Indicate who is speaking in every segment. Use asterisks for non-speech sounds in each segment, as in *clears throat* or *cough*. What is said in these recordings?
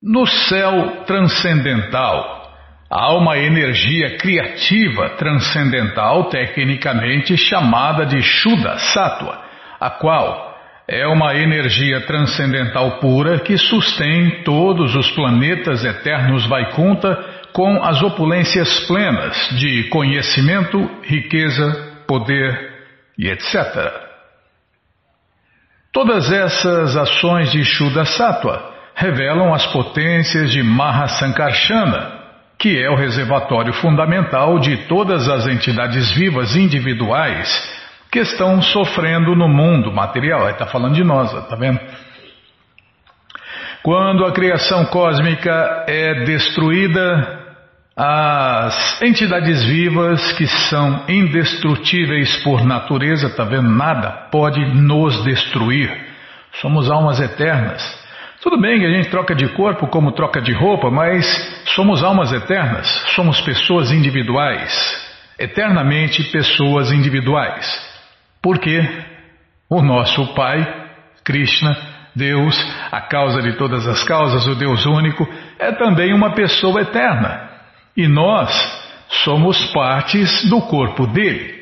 Speaker 1: No céu transcendental, há uma energia criativa transcendental, tecnicamente chamada de Shuddha Sattva, a qual é uma energia transcendental pura que sustém todos os planetas eternos Vaikunta com as opulências plenas de conhecimento, riqueza, poder e etc. Todas essas ações de Shuddha Sattva revelam as potências de Mahasankarshana, que é o reservatório fundamental de todas as entidades vivas individuais que estão sofrendo no mundo material. Está falando de nós, está vendo? Quando a criação cósmica é destruída, as entidades vivas que são indestrutíveis por natureza, está vendo? Nada pode nos destruir. Somos almas eternas. Tudo bem que a gente troca de corpo como troca de roupa, mas somos almas eternas, somos pessoas individuais, eternamente pessoas individuais. Porque o nosso Pai, Krishna, Deus, a causa de todas as causas, o Deus único, é também uma pessoa eterna. E nós somos partes do corpo dele.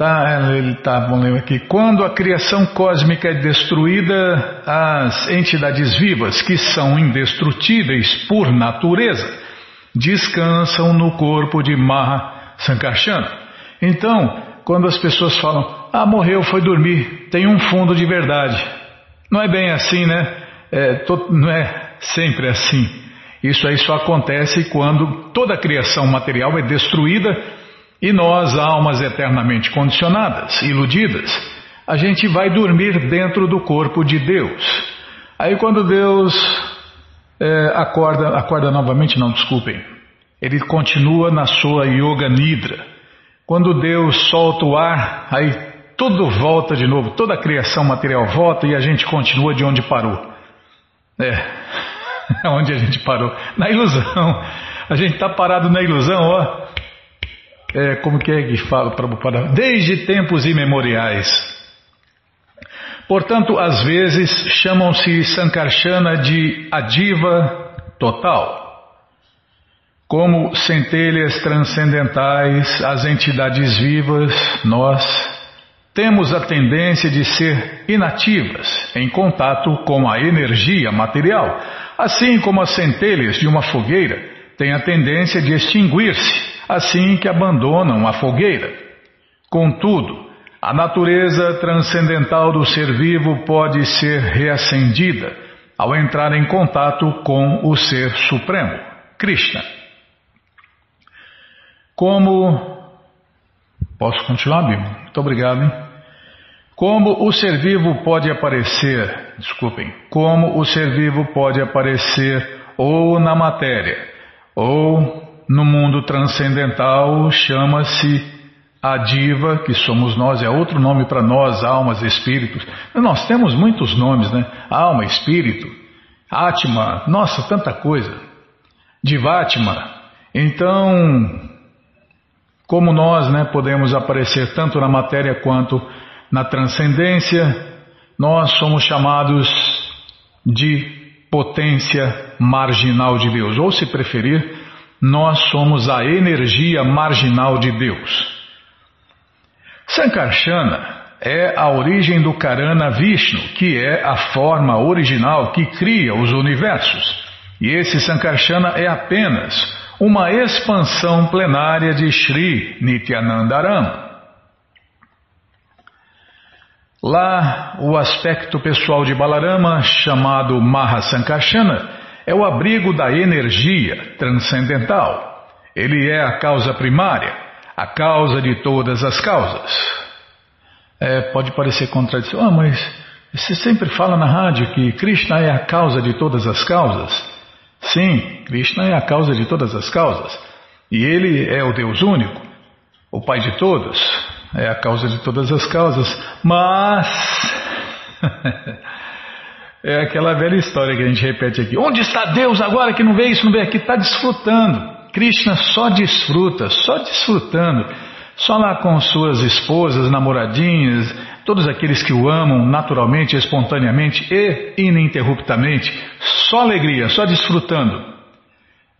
Speaker 1: Tá, ele tá, vamos ler aqui. Quando a criação cósmica é destruída, as entidades vivas, que são indestrutíveis por natureza, descansam no corpo de Maha Sankarsana. Então, quando as pessoas falam, ah, morreu, foi dormir, tem um fundo de verdade. Não é bem assim, né? É, to, não é sempre assim. Isso aí só acontece quando toda a criação material é destruída e nós, almas eternamente condicionadas, iludidas, a gente vai dormir dentro do corpo de Deus. Aí quando Deus é, acorda, acorda novamente, não, desculpem, ele continua na sua Yoga Nidra. Quando Deus solta o ar, aí tudo volta de novo, toda a criação material volta e a gente continua de onde parou. É, *laughs* onde a gente parou? Na ilusão. A gente está parado na ilusão, ó é, como que é que fala para desde tempos imemoriais. Portanto, às vezes chamam-se Sankarsana de adiva total. Como centelhas transcendentais, as entidades vivas, nós temos a tendência de ser inativas em contato com a energia material, assim como as centelhas de uma fogueira têm a tendência de extinguir-se assim que abandonam a fogueira. Contudo, a natureza transcendental do ser vivo pode ser reacendida ao entrar em contato com o Ser Supremo, Krishna. Como. Posso continuar, Bíblia? Muito obrigado, hein? Como o ser vivo pode aparecer, desculpem, como o ser vivo pode aparecer ou na matéria, ou no mundo transcendental chama-se a diva, que somos nós, é outro nome para nós, almas, espíritos. Nós temos muitos nomes, né? Alma, espírito, Atma, nossa, tanta coisa. Divatma. Então, como nós né, podemos aparecer tanto na matéria quanto na transcendência, nós somos chamados de potência marginal de Deus, ou se preferir, nós somos a energia marginal de Deus. Sankarsana é a origem do Karana Vishnu, que é a forma original que cria os universos. E esse Sankarsana é apenas uma expansão plenária de Sri Nityanandaram. Lá, o aspecto pessoal de Balarama, chamado Mahasankarshana, é o abrigo da energia transcendental. Ele é a causa primária, a causa de todas as causas. É, pode parecer contradição, ah, mas você sempre fala na rádio que Krishna é a causa de todas as causas. Sim, Krishna é a causa de todas as causas. E ele é o Deus único, o Pai de todos, é a causa de todas as causas. Mas. *laughs* É aquela velha história que a gente repete aqui. Onde está Deus agora que não vê isso, não vê aqui? Está desfrutando. Krishna só desfruta, só desfrutando. Só lá com suas esposas, namoradinhas, todos aqueles que o amam naturalmente, espontaneamente e ininterruptamente, Só alegria, só desfrutando.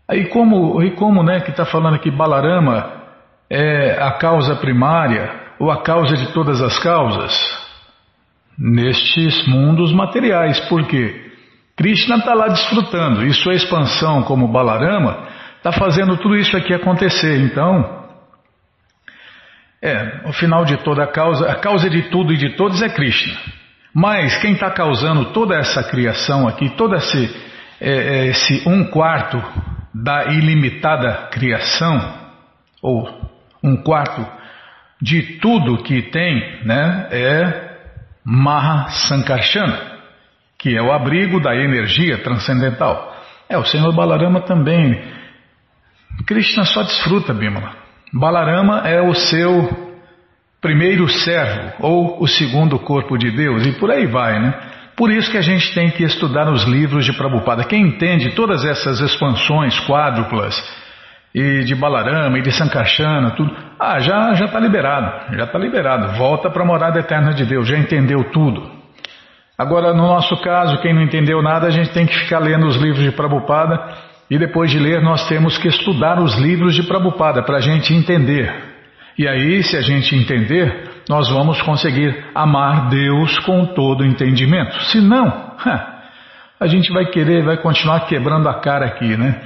Speaker 1: Aí como, e como né, que está falando aqui Balarama é a causa primária ou a causa de todas as causas? Nestes mundos materiais, por quê? Krishna está lá desfrutando e sua expansão como Balarama está fazendo tudo isso aqui acontecer. Então, é, o final de toda a causa, a causa de tudo e de todos é Krishna. Mas quem está causando toda essa criação aqui, todo esse, é, é, esse um quarto da ilimitada criação, ou um quarto de tudo que tem, né, é Maha Sankarsana, que é o abrigo da energia transcendental. É, o Senhor Balarama também. Krishna só desfruta, Bimala. Balarama é o seu primeiro servo, ou o segundo corpo de Deus, e por aí vai, né? Por isso que a gente tem que estudar os livros de Prabhupada. Quem entende todas essas expansões quádruplas, e de Balarama, e de Sankarsana, tudo, ah, já já está liberado, já está liberado. Volta para a morada eterna de Deus, já entendeu tudo. Agora, no nosso caso, quem não entendeu nada, a gente tem que ficar lendo os livros de Prabhupada e depois de ler, nós temos que estudar os livros de Prabhupada para a gente entender. E aí, se a gente entender, nós vamos conseguir amar Deus com todo entendimento. Se não, *laughs* a gente vai querer, vai continuar quebrando a cara aqui, né?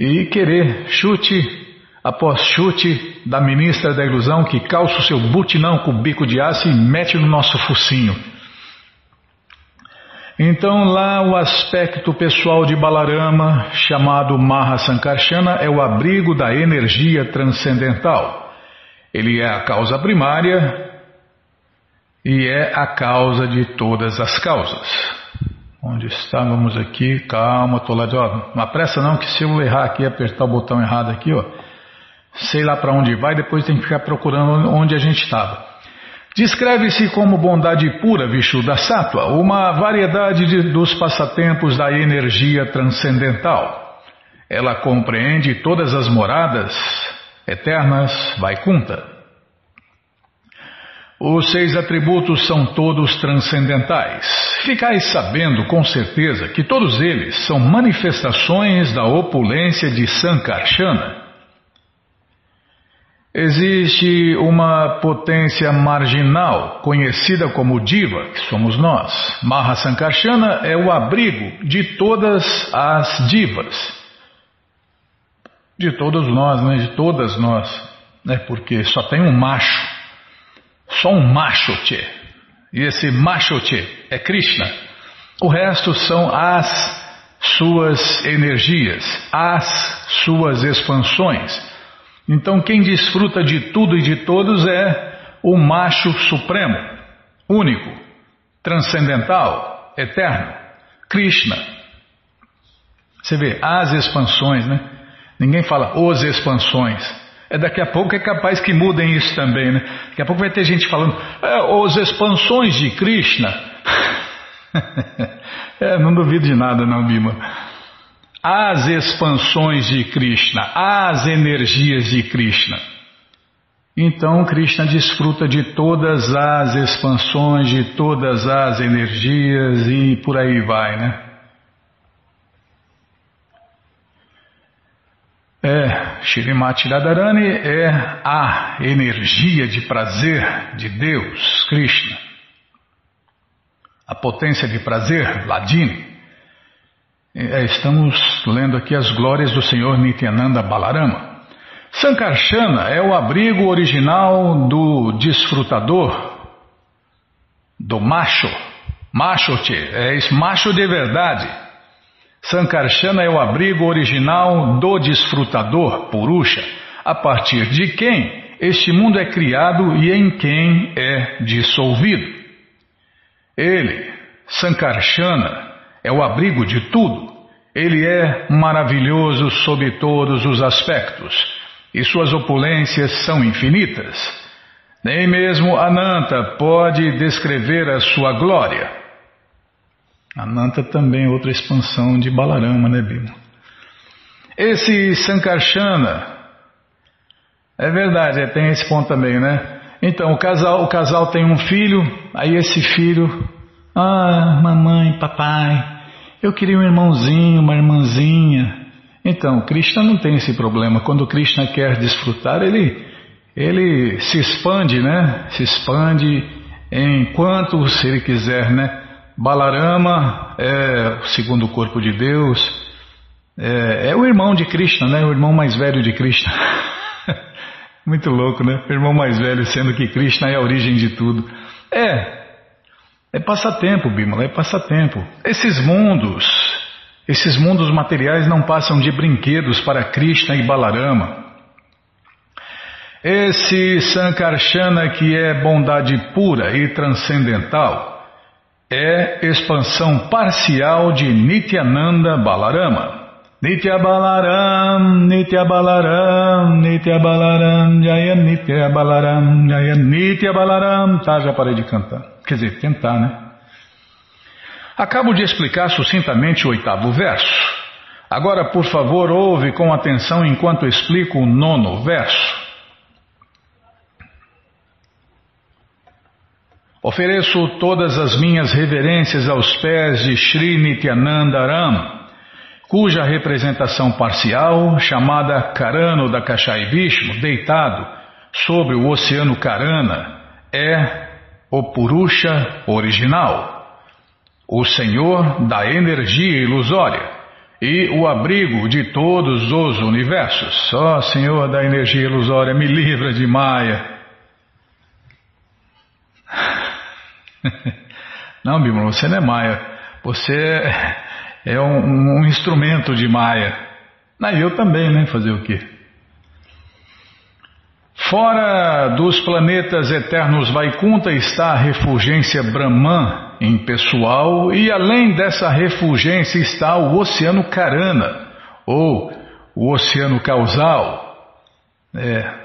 Speaker 1: E querer chute após chute da ministra da ilusão que calça o seu butinão com o bico de aço e mete no nosso focinho. Então, lá o aspecto pessoal de Balarama, chamado Mahasankarshana, é o abrigo da energia transcendental. Ele é a causa primária e é a causa de todas as causas. Onde estávamos aqui? Calma, estou lá de. Ó, não apressa não, que se eu errar aqui, apertar o botão errado aqui, ó, sei lá para onde vai, depois tem que ficar procurando onde a gente estava. Descreve-se como bondade pura, Vishuddha Sattva, uma variedade de, dos passatempos da energia transcendental. Ela compreende todas as moradas eternas, Vaikunta. Os seis atributos são todos transcendentais. Ficais sabendo com certeza que todos eles são manifestações da opulência de Sankarsana. Existe uma potência marginal, conhecida como Diva, que somos nós. Mahasankarshana é o abrigo de todas as divas. De todos nós, né? de todas nós. Né? Porque só tem um macho só um macho tchê. E esse macho tchê é Krishna. O resto são as suas energias, as suas expansões. Então quem desfruta de tudo e de todos é o macho supremo, único, transcendental, eterno, Krishna. Você vê, as expansões, né? Ninguém fala os expansões. É, daqui a pouco é capaz que mudem isso também, né? Daqui a pouco vai ter gente falando, é, as expansões de Krishna. *laughs* é, não duvido de nada, não, Bima. As expansões de Krishna, as energias de Krishna. Então Krishna desfruta de todas as expansões, de todas as energias e por aí vai, né? É, Shirimati Radharani é a energia de prazer de Deus, Krishna. A potência de prazer, Ladini. É, estamos lendo aqui as glórias do Senhor Nityananda Balarama. Sankarsana é o abrigo original do desfrutador, do macho, macho, é macho de verdade. Sankarsana é o abrigo original do desfrutador, Purusha, a partir de quem este mundo é criado e em quem é dissolvido. Ele, Sankarsana, é o abrigo de tudo. Ele é maravilhoso sob todos os aspectos e suas opulências são infinitas. Nem mesmo Ananta pode descrever a sua glória. Ananta também é outra expansão de Balarama, né, Bima? Esse Sankarsana, é verdade, é, tem esse ponto também, né? Então, o casal, o casal tem um filho, aí esse filho, ah, mamãe, papai, Eu queria um irmãozinho, uma irmãzinha. Então, Krishna não tem esse problema. Quando Krishna quer desfrutar, ele, ele se expande, né? Se expande enquanto se ele quiser, né? Balarama é o segundo corpo de Deus, é, é o irmão de Krishna, né? O irmão mais velho de Krishna. *laughs* Muito louco, né? O irmão mais velho, sendo que Krishna é a origem de tudo. É, é passatempo, Bimala, é passatempo. Esses mundos, esses mundos materiais não passam de brinquedos para Krishna e Balarama. Esse Sankarsana, que é bondade pura e transcendental, é expansão parcial de Nityananda Balarama. Nitya Balaram, Nitya Balaram, Nitya Balaram, Jaya Nitya Balaram, Jaya Nitya Balaram. Tá, já parei de cantar. Quer dizer, tentar, né? Acabo de explicar sucintamente o oitavo verso. Agora, por favor, ouve com atenção enquanto explico o nono verso. Ofereço todas as minhas reverências aos pés de Sri Nityanandaram cuja representação parcial, chamada Karano da Kashai Vishnu, deitado sobre o oceano Karana, é o Purusha original, o Senhor da energia ilusória e o abrigo de todos os universos. Só oh, Senhor da energia ilusória, me livra de Maia. Não, Bíblia, você não é Maia. Você é um, um instrumento de Maya. Ah, eu também, né? Fazer o quê? Fora dos planetas eternos Vaikunta está a refulgência Brahman em pessoal e além dessa refulgência está o oceano Karana, ou o oceano causal. É,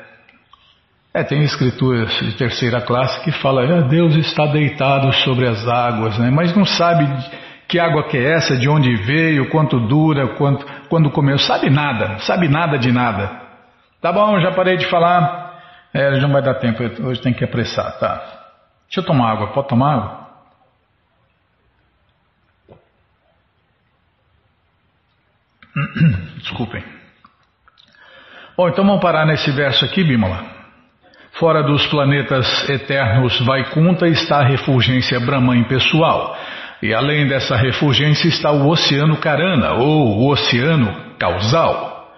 Speaker 1: é, tem escrituras de terceira classe que fala, é, Deus está deitado sobre as águas, né? mas não sabe que água que é essa, de onde veio, quanto dura, quanto, quando comeu, sabe nada, sabe nada de nada. Tá bom, já parei de falar. É, não vai dar tempo, hoje tem que apressar, tá? Deixa eu tomar água, pode tomar água? *clears throat* Desculpem. Bom, então vamos parar nesse verso aqui, Bimala. Fora dos planetas eternos Vaikunta está a refulgência Brahman pessoal. E além dessa refulgência está o Oceano Karana, ou o Oceano Causal.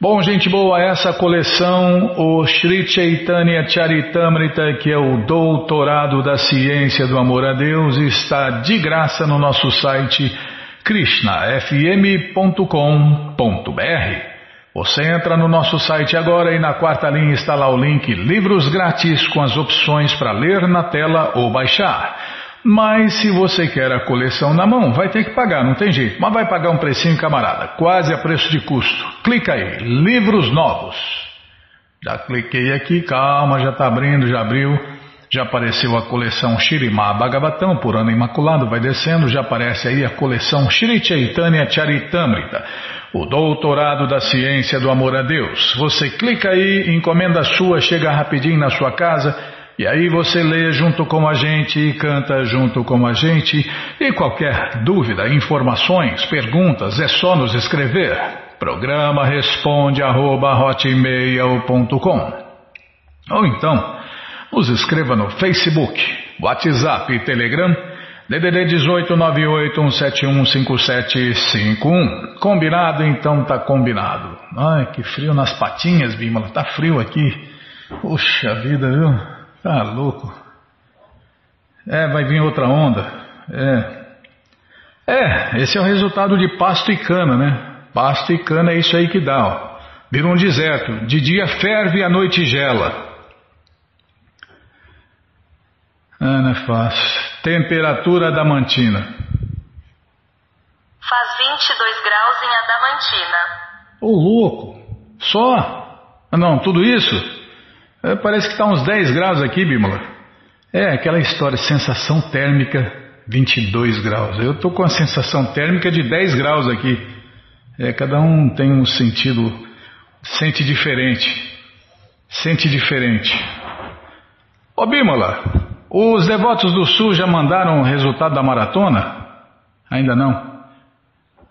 Speaker 1: Bom, gente boa, essa coleção, o Sri Chaitanya Charitamrita, que é o doutorado da ciência do amor a Deus, está de graça no nosso site krishnafm.com.br. Você entra no nosso site agora e na quarta linha está lá o link Livros Grátis com as opções para ler na tela ou baixar. Mas se você quer a coleção na mão, vai ter que pagar, não tem jeito. Mas vai pagar um precinho, camarada, quase a preço de custo. Clica aí, livros novos. Já cliquei aqui, calma, já está abrindo, já abriu. Já apareceu a coleção Shirimá Bhagavatam, por ano imaculado, vai descendo, já aparece aí a coleção Shri Chaitanya Charitamrita, o doutorado da ciência do amor a Deus. Você clica aí, encomenda sua, chega rapidinho na sua casa e aí você lê junto com a gente e canta junto com a gente. E qualquer dúvida, informações, perguntas, é só nos escrever. Programa responde arroba, Ou então, nos escreva no Facebook, WhatsApp e Telegram DDD 18981715751. Combinado? Então tá combinado. Ai, que frio nas patinhas, Bímola. Tá frio aqui. Puxa vida, viu? Tá louco. É, vai vir outra onda. É. É, esse é o resultado de pasto e cana, né? Pasto e cana é isso aí que dá, ó. Vira um deserto. De dia ferve à noite gela. Ah, não é fácil. Temperatura adamantina.
Speaker 2: Faz 22 graus em Adamantina.
Speaker 1: Ô, louco. Só? Ah, não, tudo isso? É, parece que está uns 10 graus aqui, Bímola. É, aquela história, sensação térmica 22 graus. Eu estou com a sensação térmica de 10 graus aqui. É, cada um tem um sentido, sente diferente. Sente diferente. Ô Bímola, os devotos do Sul já mandaram o resultado da maratona? Ainda não?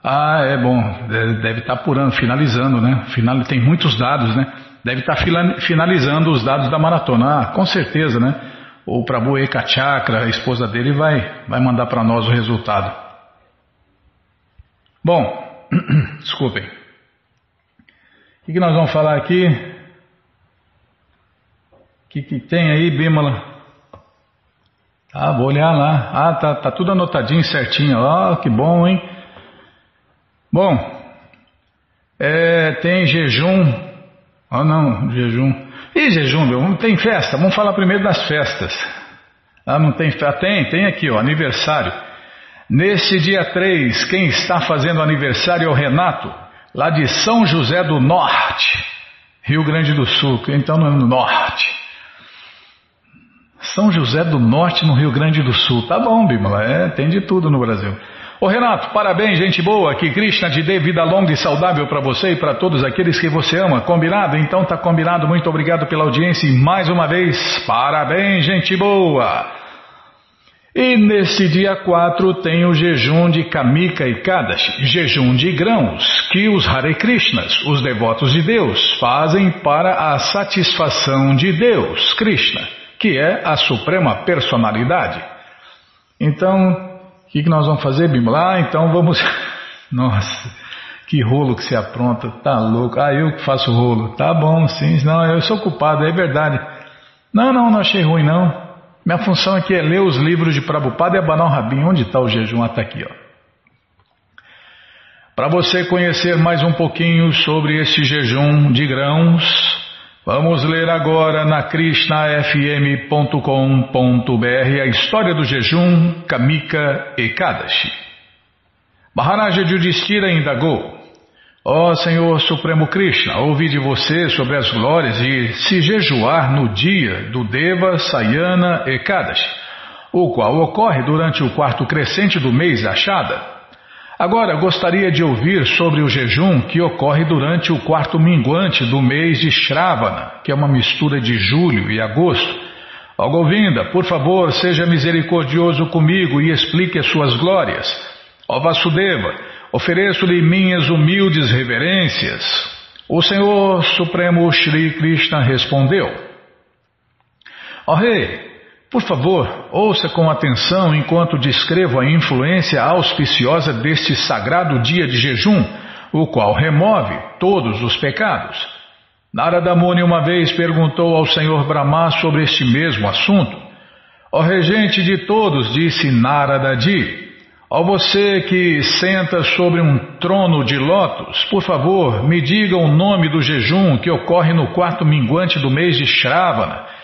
Speaker 1: Ah, é bom. Deve estar tá apurando, finalizando, né? Final, tem muitos dados, né? Deve estar tá finalizando os dados da maratona. Ah, com certeza, né? O Prabhu Eka Chakra, a esposa dele, vai, vai mandar para nós o resultado. Bom, *clears throat* desculpem. O que, nós vamos falar aqui? O que, que tem aí, Bímola? Ah, vou olhar lá. Ah, tá, tá tudo anotadinho certinho. Ah, que bom, hein? Bom, é, tem jejum. Ah, não, jejum. E jejum, meu, tem festa. Vamos falar primeiro das festas. Ah, não tem festa? Tem, tem aqui, ó, aniversário. Neste dia 3, quem está fazendo aniversário é o Renato, lá de São José do Norte, Rio Grande do Sul. Então é no Norte. São José do Norte, no Rio Grande do Sul. Tá bom, Bímola, é, tem de tudo no Brasil. Ô Renato, parabéns, gente boa, que Krishna te dê vida longa e saudável para você e para todos aqueles que você ama. Combinado? Então tá combinado. Muito obrigado pela audiência e mais uma vez, parabéns, gente boa. E nesse dia 4 tem o jejum de Kamika e Kadashi, jejum de grãos, que os Hare Krishnas, os devotos de Deus, fazem para a satisfação de Deus, Krishna, que é a suprema personalidade. Então, o que, que nós vamos fazer, Bimba? Ah, então vamos. *laughs* Nossa, que rolo que você apronta, tá louco. Ah, eu que faço rolo. Tá bom, sim, não, eu sou culpado, é verdade. Não, não, não achei ruim, não. Minha função aqui é ler os livros de Prabhupada e abanar o rabinho. Onde está o jejum? Até ah, aqui, ó. Para você conhecer mais um pouquinho sobre este jejum de grãos, Vamos ler agora na krishnafm.com.br a história do jejum Kamika Ekadashi. Maharaja Yudhishthira indagou: Ó oh, Senhor Supremo Krishna, ouvi de você sobre as glórias de se jejuar no dia do Deva Sayana Ekadashi, o qual ocorre durante o quarto crescente do mês Achada. Agora gostaria de ouvir sobre o jejum que ocorre durante o quarto minguante do mês de Shravana, que é uma mistura de julho e agosto. Ó Govinda, por favor, seja misericordioso comigo e explique as suas glórias. Ó Vasudeva, ofereço-lhe minhas humildes reverências. O Senhor Supremo Shri Krishna respondeu: Ó Rei, por favor, ouça com atenção enquanto descrevo a influência auspiciosa deste sagrado dia de jejum, o qual remove todos os pecados. Narada Muni uma vez perguntou ao Senhor Brahma sobre este mesmo assunto. Ó regente de todos, disse Narada Ji, ó você que senta sobre um trono de lótus, por favor, me diga o nome do jejum que ocorre no quarto minguante do mês de Shravana.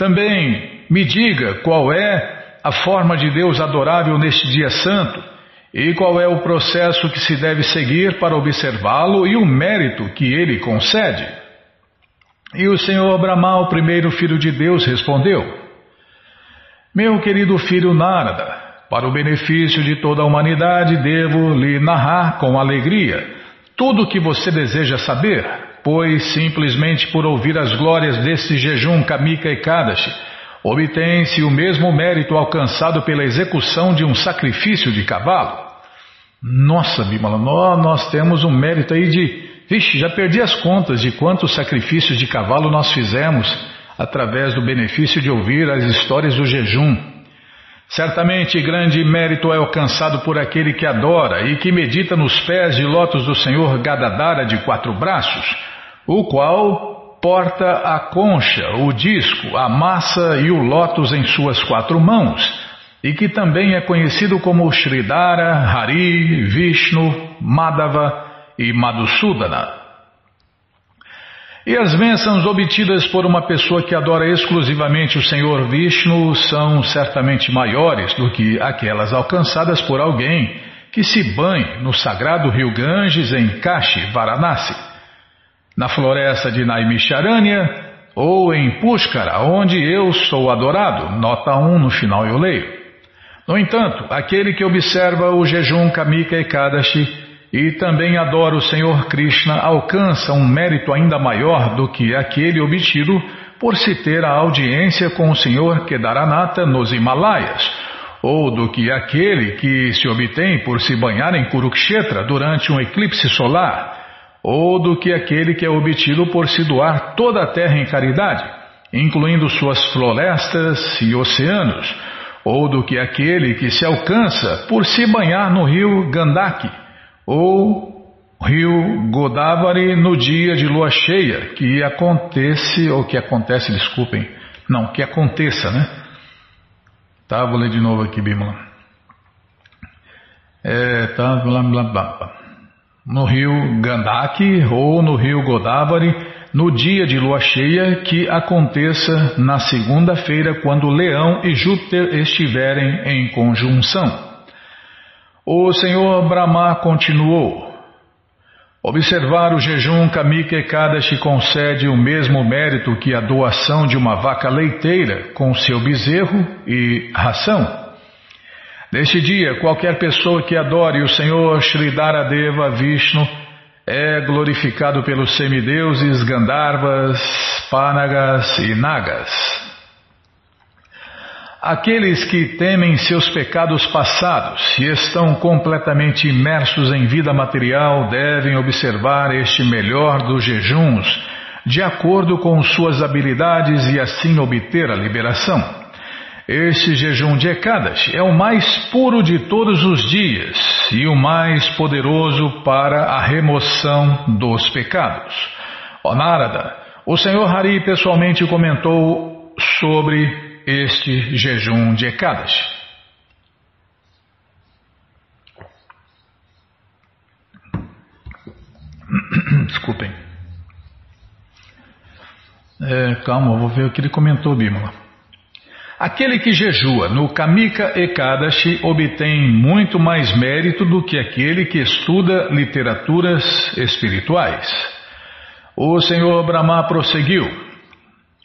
Speaker 1: Também me diga qual é a forma de Deus adorável neste dia santo e qual é o processo que se deve seguir para observá-lo e o mérito que ele concede. E o Senhor Brahma, o primeiro filho de Deus, respondeu: Meu querido filho Narada, para o benefício de toda a humanidade, devo lhe narrar com alegria tudo o que você deseja saber, pois simplesmente por ouvir as glórias deste jejum Kamika e Kadashi, obtém-se o mesmo mérito alcançado pela execução de um sacrifício de cavalo. Nossa, Bimala, nós temos um mérito aí de. Vixe, já perdi as contas de quantos sacrifícios de cavalo nós fizemos através do benefício de ouvir as histórias do jejum. Certamente grande mérito é alcançado por aquele que adora e que medita nos pés de lótus do Senhor Gadadara de quatro braços, o qual porta a concha, o disco, a massa e o lótus em suas quatro mãos, e que também é conhecido como Sridhara, Hari, Vishnu, Madhava e Madhusudana. E as bênçãos obtidas por uma pessoa que adora exclusivamente o Senhor Vishnu são certamente maiores do que aquelas alcançadas por alguém que se banhe no sagrado rio Ganges em Kashi, Varanasi na floresta de Naimisharanya ou em Pushkara, onde eu sou adorado. Nota 1 no final eu leio. No entanto, aquele que observa o jejum Kamika Ekadashi e também adora o Senhor Krishna alcança um mérito ainda maior do que aquele obtido por se ter a audiência com o Senhor Kedaranata nos Himalaias, ou do que aquele que se obtém por se banhar em Kurukshetra durante um eclipse solar, ou do que aquele que é obtido por se doar toda a terra em caridade, incluindo suas florestas e oceanos, ou do que aquele que se alcança por se banhar no rio Gandaki, ou rio Godavari no dia de lua cheia, que acontece, ou que acontece, desculpem, não, que aconteça, né? Tá, vou ler de novo aqui, Bimala. É, tá, blá, blá, blá. No rio Gandaki ou no rio Godavari, no dia de lua cheia, que aconteça na segunda-feira, quando Leão e Júpiter estiverem em conjunção. O Senhor Brahma continuou. Observar o jejum Kamika Ekadashi concede o mesmo mérito que a doação de uma vaca leiteira com seu bezerro e ração. Neste dia, qualquer pessoa que adore o Senhor Sridaradeva Vishnu é glorificado pelos semideuses Gandharvas, Panagas e Nagas. Aqueles que temem seus pecados passados e estão completamente imersos em vida material devem observar este melhor dos jejuns, de acordo com suas habilidades e assim obter a liberação. Este jejum de Ekadas é o mais puro de todos os dias e o mais poderoso para a remoção dos pecados. Ó Narada, o Senhor Hari pessoalmente comentou sobre este jejum de Ekadas. *clears throat* Desculpem. É, calma, vou ver o que ele comentou, Bímola. Aquele que jejua no Kamika Ekadashi obtém muito mais mérito do que aquele que estuda literaturas espirituais. O Senhor Brahma prosseguiu.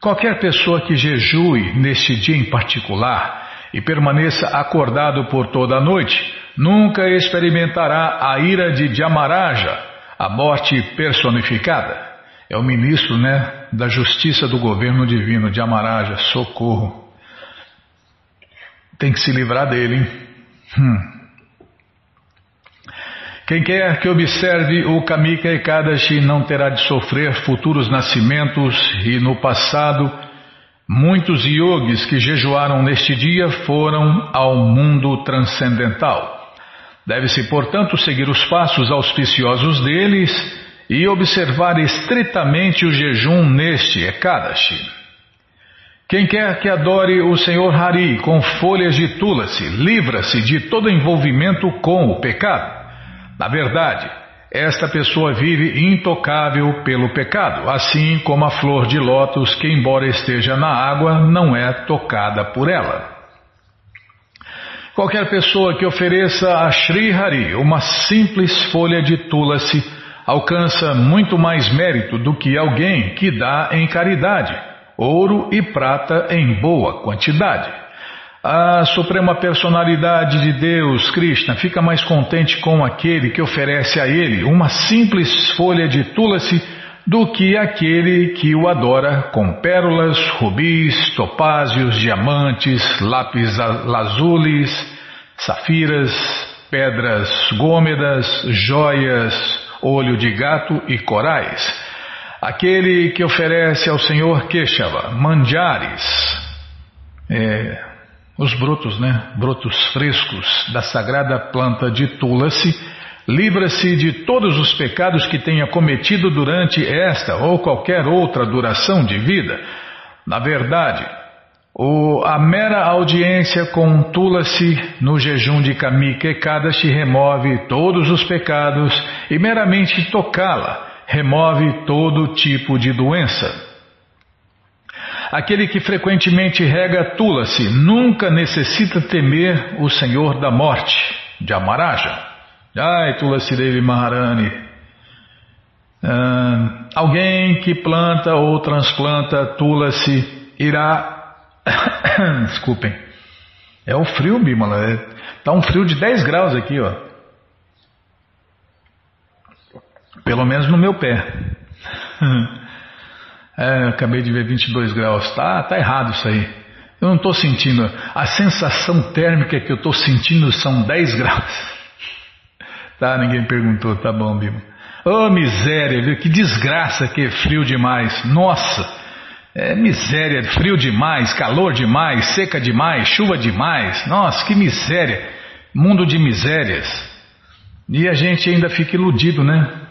Speaker 1: Qualquer pessoa que jejue neste dia em particular e permaneça acordado por toda a noite, nunca experimentará a ira de Dhyamaraja, a morte personificada. É o ministro né, da Justiça do Governo Divino, Dhyamaraja, socorro. Tem que se livrar dele, hein? Hum. Quem quer que observe o Kamika Ekadashi não terá de sofrer futuros nascimentos e no passado muitos yogis que jejuaram neste dia foram ao mundo transcendental. Deve-se, portanto, seguir os passos auspiciosos deles e observar estritamente o jejum neste Ekadashi. Quem quer que adore o Senhor Hari com folhas de tulasi, livra-se de todo envolvimento com o pecado. Na verdade, esta pessoa vive intocável pelo pecado, assim como a flor de lótus que, embora esteja na água, não é tocada por ela. Qualquer pessoa que ofereça a Sri Hari uma simples folha de tulasi alcança muito mais mérito do que alguém que dá em caridade, ouro e prata em boa quantidade. A Suprema Personalidade de Deus, Krishna, fica mais contente com aquele que oferece a ele uma simples folha de tulasi do que aquele que o adora com pérolas, rubis, topázios, diamantes, lápis lazulis, safiras, pedras gômedas, joias, olho de gato e corais. Aquele que oferece ao Senhor Keshava manjares, é, os brotos, né, brotos frescos da sagrada planta de Tulasi, livra-se de todos os pecados que tenha cometido durante esta ou qualquer outra duração de vida. Na verdade, o, a mera audiência com Tulasi no jejum de Kamika Ekadashi remove todos os pecados e meramente tocá-la remove todo tipo de doença. Aquele que frequentemente rega Tulasi nunca necessita temer o Senhor da morte, de Amaraja. Ai, Tulasi Devi Maharani. Uh, alguém que planta ou transplanta Tulasi irá. *coughs* Desculpem. É o frio, Bimala. É... Tá um frio de 10 graus aqui, ó. Pelo menos no meu pé. *laughs* É, acabei de ver 22 graus. Tá, tá errado isso aí. Eu não estou sentindo. A sensação térmica que eu estou sentindo são 10 graus. *laughs* Tá, ninguém perguntou, tá bom, Bima. Oh, miséria, viu? Que desgraça que é frio demais. Nossa, é miséria, frio demais, calor demais, seca demais, chuva demais. Nossa, que miséria. Mundo de misérias. E a gente ainda fica iludido, né?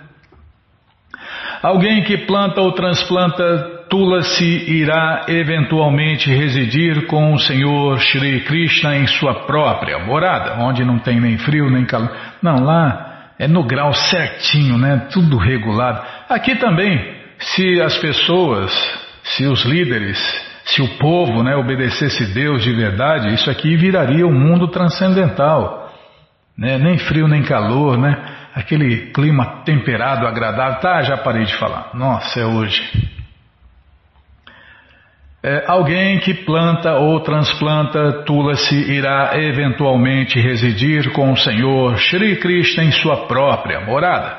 Speaker 1: Alguém que planta ou transplanta Tulasi irá eventualmente residir com o Senhor Shri Krishna em sua própria morada, onde não tem nem frio nem calor. Não, lá é no grau certinho, né? Tudo regulado. Aqui também, se as pessoas, se os líderes, se o povo né, obedecesse Deus de verdade, isso aqui viraria um mundo transcendental. Né? Nem frio nem calor, né? Aquele clima temperado, agradável. Tá, já parei de falar. Nossa, é hoje é, alguém que planta ou transplanta Tulasi irá eventualmente residir com o Senhor Shri Krishna em sua própria morada.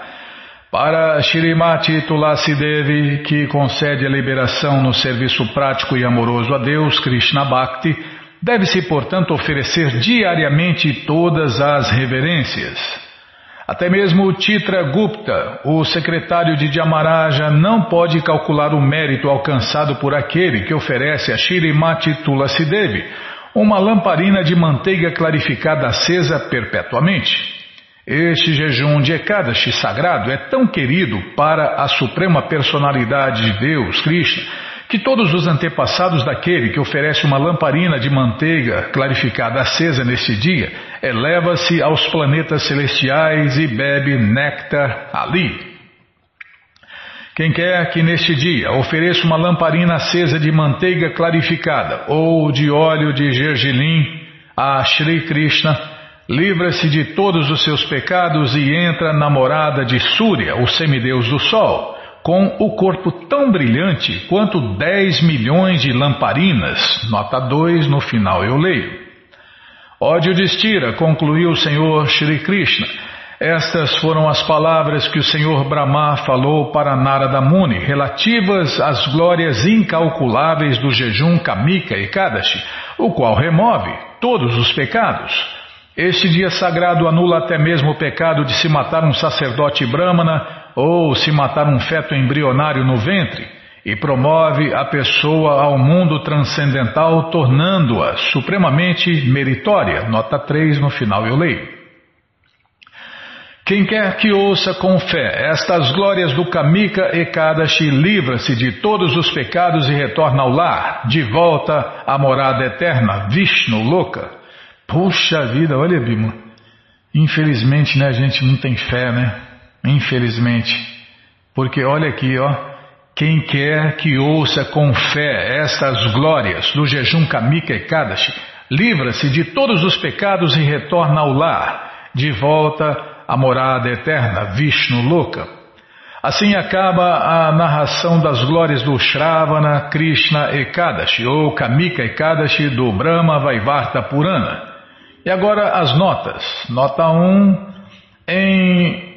Speaker 1: Para Shrimati Tulasi Devi, que concede a liberação no serviço prático e amoroso a Deus, Krishna Bhakti, deve-se, portanto, oferecer diariamente todas as reverências. Até mesmo Titra Gupta, o secretário de Dhyamaraja, não pode calcular o mérito alcançado por aquele que oferece a Shirimati Tulasidevi uma lamparina de manteiga clarificada acesa perpetuamente. Este jejum de Ekadashi sagrado é tão querido para a suprema personalidade de Deus, Krishna, que todos os antepassados daquele que oferece uma lamparina de manteiga clarificada acesa neste dia, eleva-se aos planetas celestiais e bebe néctar ali. Quem quer que neste dia ofereça uma lamparina acesa de manteiga clarificada ou de óleo de gergelim a Shri Krishna, livra-se de todos os seus pecados e entra na morada de Surya, o semideus do sol com o corpo tão brilhante quanto 10 milhões de lamparinas. Nota 2, no final eu leio. Ódio de concluiu o Senhor Shri Krishna. Estas foram as palavras que o Senhor Brahma falou para Narada Muni, relativas às glórias incalculáveis do jejum Kamika e Kadashi, o qual remove todos os pecados. Este dia sagrado anula até mesmo o pecado de se matar um sacerdote brahmana ou se matar um feto embrionário no ventre, e promove a pessoa ao mundo transcendental, tornando-a supremamente meritória. Nota 3 no final eu leio. Quem quer que ouça com fé estas glórias do Kamika Ekadashi livra-se de todos os pecados e retorna ao lar, de volta à morada eterna, Vishnu Loka. Puxa vida, olha Bima. Infelizmente, né, a gente não tem fé, né? Infelizmente. Porque olha aqui, ó. Quem quer que ouça com fé estas glórias do jejum Kamika e Kadashi, livra-se de todos os pecados e retorna ao lar, de volta à morada eterna, Vishnu Loka. Assim acaba a narração das glórias do Shravana Krishna Ekadashi, ou Kamika Ekadashi do Brahma Vaivarta Purana. E agora as notas. Nota 1. Em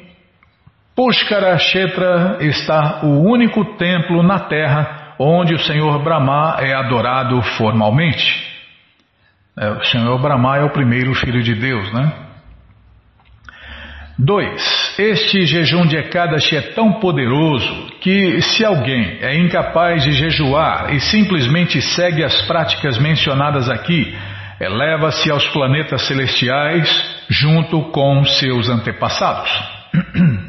Speaker 1: Pushkara Kshetra está o único templo na terra onde o Senhor Brahma é adorado formalmente. É, o Senhor Brahma é o primeiro filho de Deus, né? 2. Este jejum de Ekadashi é tão poderoso que, se alguém é incapaz de jejuar e simplesmente segue as práticas mencionadas aqui, eleva-se aos planetas celestiais junto com seus antepassados. *clears throat*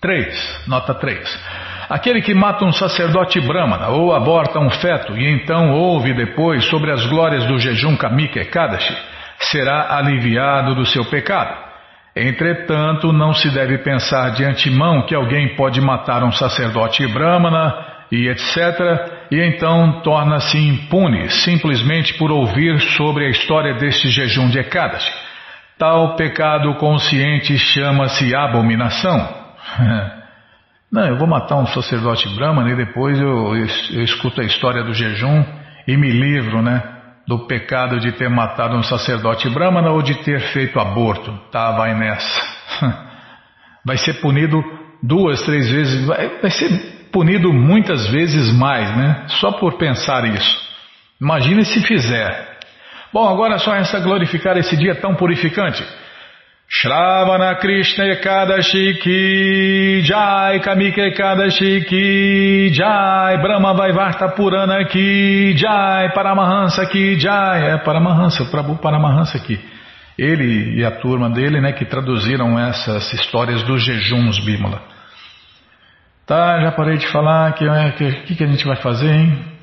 Speaker 1: 3. Nota 3. Aquele que mata um sacerdote brahmana ou aborta um feto e então ouve depois sobre as glórias do jejum Kamika Ekadashi, será aliviado do seu pecado. Entretanto, não se deve pensar de antemão que alguém pode matar um sacerdote brahmana e etc., e então torna-se impune simplesmente por ouvir sobre a história deste jejum de Ekadashi. Tal pecado consciente chama-se abominação. *laughs* Não, eu vou matar um sacerdote brahmana e depois eu, eu, escuto a história do jejum e me livro, né? Do pecado de ter matado um sacerdote brahmana ou de ter feito aborto. Tá, vai nessa. *laughs* Vai ser punido duas, três vezes, vai, vai ser punido muitas vezes mais, né? Só por pensar isso. Imagine se fizer. Bom, agora só resta glorificar esse dia tão purificante. Shravana Krishna Ekadashi Ki Jai Kamika Ekadashi Ki Jai Brahma Vaivarta Purana Ki Jai Paramahansa Ki Jai É Paramahansa, Prabhu Paramahansa aqui. Ele e a turma dele, né, que traduziram essas histórias dos jejuns Bímola. Tá, já parei de falar, que é, que, que, que a gente vai fazer, hein?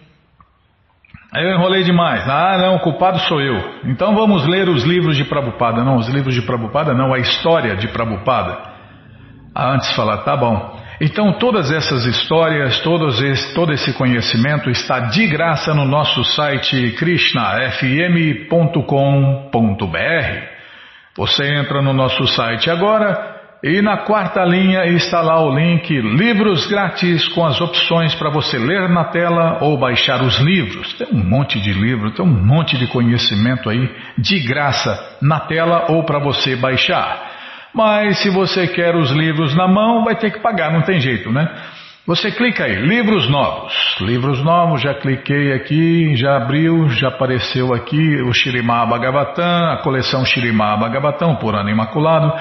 Speaker 1: Aí eu enrolei demais. Ah, não, o culpado sou eu. Então vamos ler os livros de Prabhupada. Não, os livros de Prabhupada não, a história de Prabhupada. Ah, antes falar, tá bom. Então todas essas histórias, todos esse, todo esse conhecimento está de graça no nosso site krishnafm.com.br. Você entra no nosso site agora e na quarta linha está lá o link Livros Grátis com as opções para você ler na tela ou baixar os livros. Tem um monte de livro, tem um monte de conhecimento aí de graça na tela ou para você baixar. Mas se você quer os livros na mão, vai ter que pagar, não tem jeito, né? Você clica aí, livros novos. Livros novos, já cliquei aqui, já abriu, já apareceu aqui o Shirimá Bhagavatam, a coleção Shirimá Bhagavatam, por ano imaculado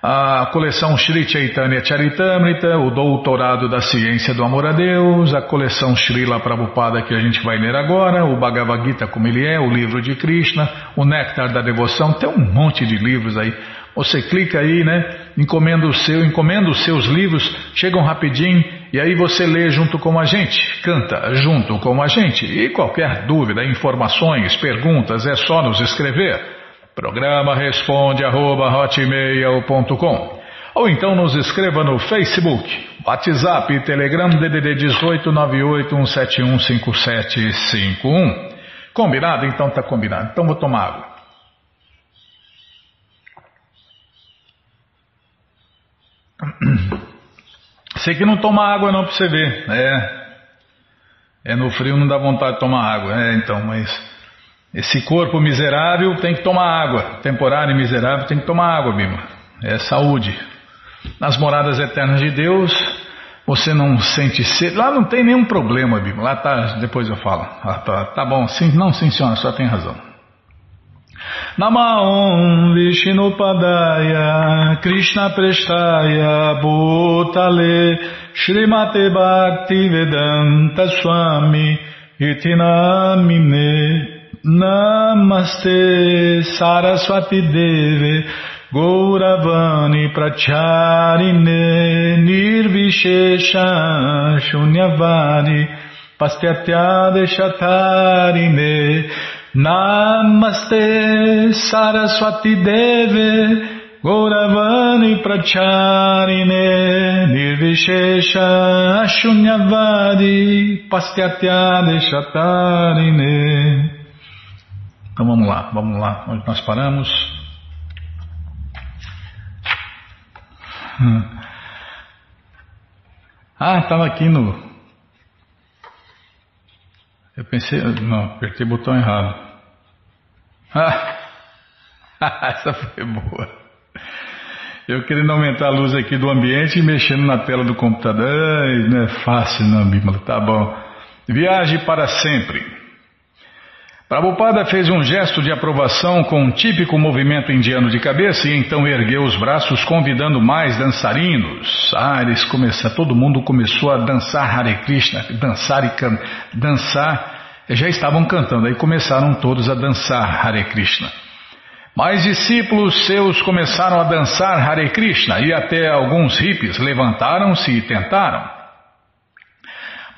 Speaker 1: a coleção Sri Chaitanya Charitamrita, o Doutorado da Ciência do Amor a Deus, a coleção Srila Prabhupada que a gente vai ler agora, o Bhagavad Gita como ele é, o livro de Krishna, o Néctar da Devoção, tem um monte de livros aí. Você clica aí, né? Encomenda o seu, encomenda os seus livros, chegam rapidinho e aí você lê junto com a gente, canta junto com a gente. E qualquer dúvida, informações, perguntas, é só nos escrever. Programa responde arroba hotmail.com ou então nos escreva no Facebook, WhatsApp, Telegram DDD 18 981715751. Combinado? Então tá combinado. Então vou tomar água. *clears throat* Sei que não toma água não pra você ver. É. É no frio não dá vontade de tomar água. É, então, mas esse corpo miserável tem que tomar água. Temporário e miserável tem que tomar água, Bima. É saúde. Nas moradas eternas de Deus, você não sente sede. Lá não tem nenhum problema, Bima. Lá tá. Depois eu falo. Ah, tá, tá bom. Sim, não, sim, senhora, só tem razão. Namaon Vishnupadaya Krishna Prestaya Bhutale Srimate Bhakti Vedanta Swami Itinamine Namaste Saraswati Deve Gauravani Pracharine Nirvishesha Shunyavari Pastyatya Deshatarine Namaste Saraswati Deve Gauravani Pracharine Nirvishesha Shunyavari Pastyatya Deshatarine então vamos lá, vamos lá, onde nós paramos. Hum. Ah, estava aqui no. Eu pensei. Não, apertei o botão errado. Ah, *laughs* essa foi boa. Eu querendo aumentar a luz aqui do ambiente e mexendo na tela do computador. Ai, não é fácil, não, Bímola. Tá bom. Viaje para sempre. Prabhupada fez um gesto de aprovação com um típico movimento indiano de cabeça e então ergueu os braços convidando mais dançarinos. Ah, eles começaram, todo mundo começou a dançar Hare Krishna, dançar e can, dançar, já estavam cantando, aí começaram todos a dançar Hare Krishna. Mais discípulos seus começaram a dançar Hare Krishna e até alguns hippies levantaram-se e tentaram.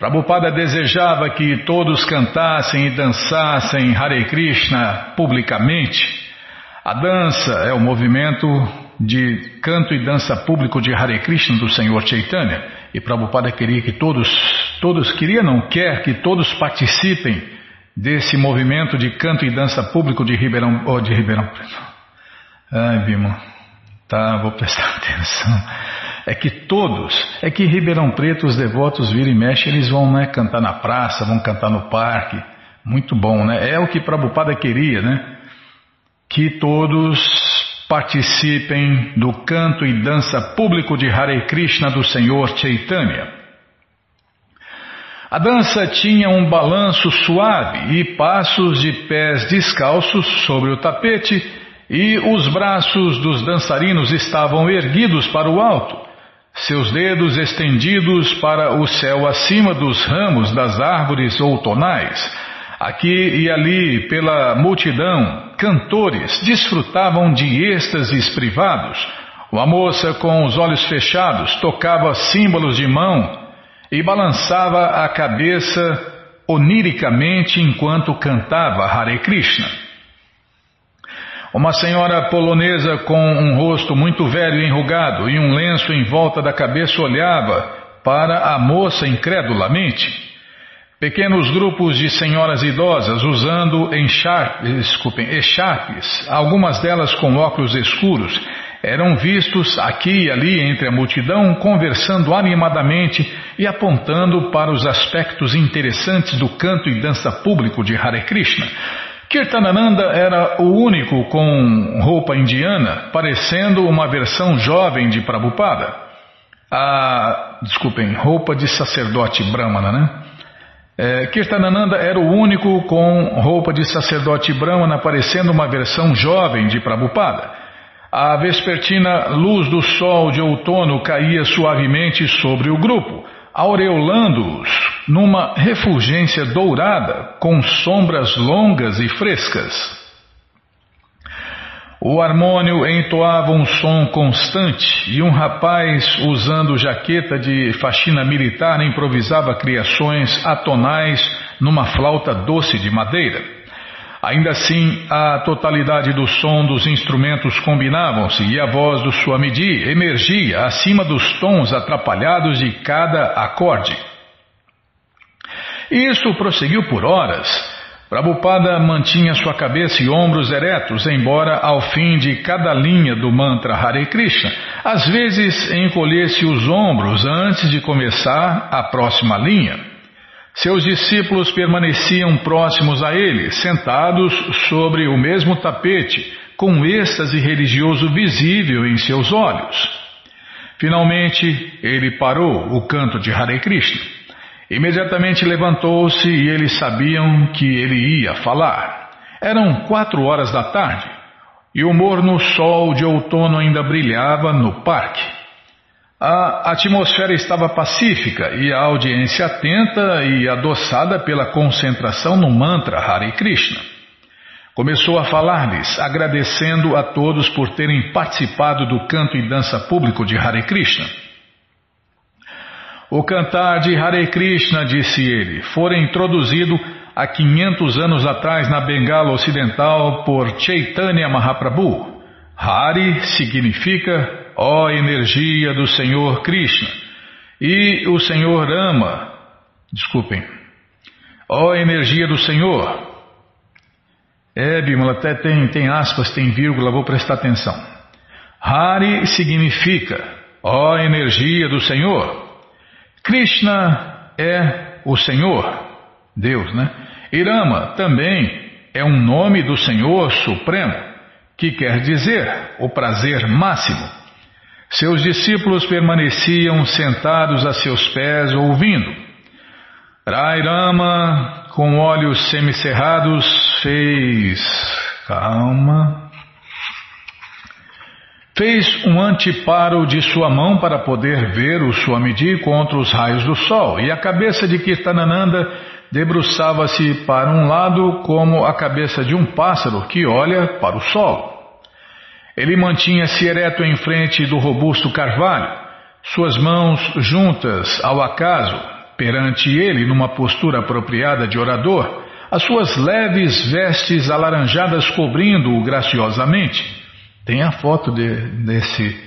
Speaker 1: Prabhupada desejava que todos cantassem e dançassem Hare Krishna publicamente. A dança é o movimento de canto e dança público de Hare Krishna do Senhor Chaitanya. E Prabhupada queria que todos, todos queria, não quer que todos participem desse movimento de canto e dança público de Ribeirão, oh, de Ribeirão Preto. Ai, Bimo, tá, vou prestar *laughs* atenção é que todos, é que Ribeirão Preto, os devotos viram e mexem, eles vão né, cantar na praça, vão cantar no parque. Muito bom, né? É o que Prabhupada queria, né? Que todos participem do canto e dança público de Hare Krishna do Senhor Chaitanya. A dança tinha um balanço suave e passos de pés descalços sobre o tapete, e os braços dos dançarinos estavam erguidos para o alto, seus dedos estendidos para o céu acima dos ramos das árvores outonais. Aqui e ali, pela multidão, cantores desfrutavam de êxtases privados. Uma moça com os olhos fechados tocava símbolos de mão e balançava a cabeça oniricamente enquanto cantava Hare Krishna. Uma senhora polonesa com um rosto muito velho e enrugado e um lenço em volta da cabeça olhava para a moça incredulamente. Pequenos grupos de senhoras idosas usando echarpes, algumas delas com óculos escuros, eram vistos aqui e ali entre a multidão conversando animadamente e apontando para os aspectos interessantes do canto e dança público de Hare Krishna. Kirtanananda era o único com roupa indiana, parecendo uma versão jovem de Prabhupada. A, desculpem, roupa de sacerdote brahmana, né? É, Kirtanananda era o único com roupa de sacerdote brahmana, parecendo uma versão jovem de Prabhupada. A vespertina luz do sol de outono caía suavemente sobre o grupo, aureolando-os numa refulgência dourada com sombras longas e frescas. O harmônio entoava um som constante e um rapaz usando jaqueta de faxina militar improvisava criações atonais numa flauta doce de madeira. Ainda assim, a totalidade do som dos instrumentos combinavam-se e a voz do Swamiji emergia acima dos tons atrapalhados de cada acorde. Isso prosseguiu por horas Prabhupada mantinha sua cabeça e ombros eretos, embora ao fim de cada linha do mantra Hare Krishna, às vezes encolhesse os ombros antes de começar a próxima linha. Seus discípulos permaneciam próximos a ele, sentados sobre o mesmo tapete, com êxtase religioso visível em seus olhos. Finalmente, ele parou o canto de Hare Krishna. Imediatamente levantou-se e eles sabiam que ele ia falar. Eram quatro horas da tarde e o morno sol de outono ainda brilhava no parque. A atmosfera estava pacífica e a audiência atenta e adoçada pela concentração no mantra Hare Krishna. Começou a falar-lhes, agradecendo a todos por terem participado do canto e dança público de Hare Krishna. O cantar de Hare Krishna, disse ele, fora introduzido há 500 anos atrás na Bengala Ocidental por Chaitanya Mahaprabhu. Hari significa ó energia do Senhor Krishna. E o Senhor ama, desculpem, ó energia do Senhor. É, Bimala, até tem, tem aspas, tem vírgula, vou prestar atenção. Hari significa ó energia do Senhor. Krishna é o Senhor, Deus, né? Irama também é um nome do Senhor Supremo, que quer dizer o prazer máximo. Seus discípulos permaneciam sentados a seus pés ouvindo. Rairama, com olhos semicerrados, fez. Calma fez um anteparo de sua mão para poder ver o Swamiji contra os raios do sol, e a cabeça de Kirtanananda debruçava-se para um lado como a cabeça de um pássaro que olha para o sol. Ele mantinha-se ereto em frente do robusto carvalho, suas mãos juntas ao acaso, perante ele numa postura apropriada de orador, as suas leves vestes alaranjadas cobrindo-o graciosamente. Tem a foto de, desse,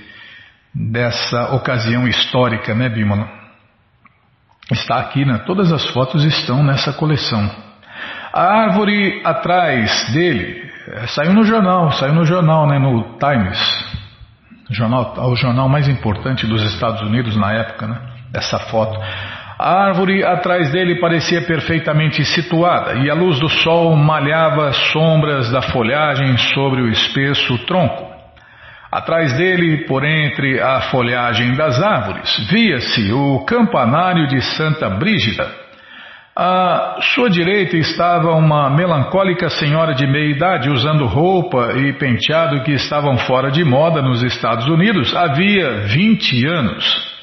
Speaker 1: dessa ocasião histórica, né, Bímola? Está aqui, né? Todas as fotos estão nessa coleção. A árvore atrás dele é, saiu no jornal, saiu no jornal, né, no Times, jornal, o jornal mais importante dos Estados Unidos na época, né? Essa foto. A árvore atrás dele parecia perfeitamente situada e a luz do sol malhava sombras da folhagem sobre o espesso tronco. Atrás dele, por entre a folhagem das árvores, via-se o campanário de Santa Brígida. À sua direita estava uma melancólica senhora de meia idade usando roupa e penteado que estavam fora de moda nos Estados Unidos havia 20 anos.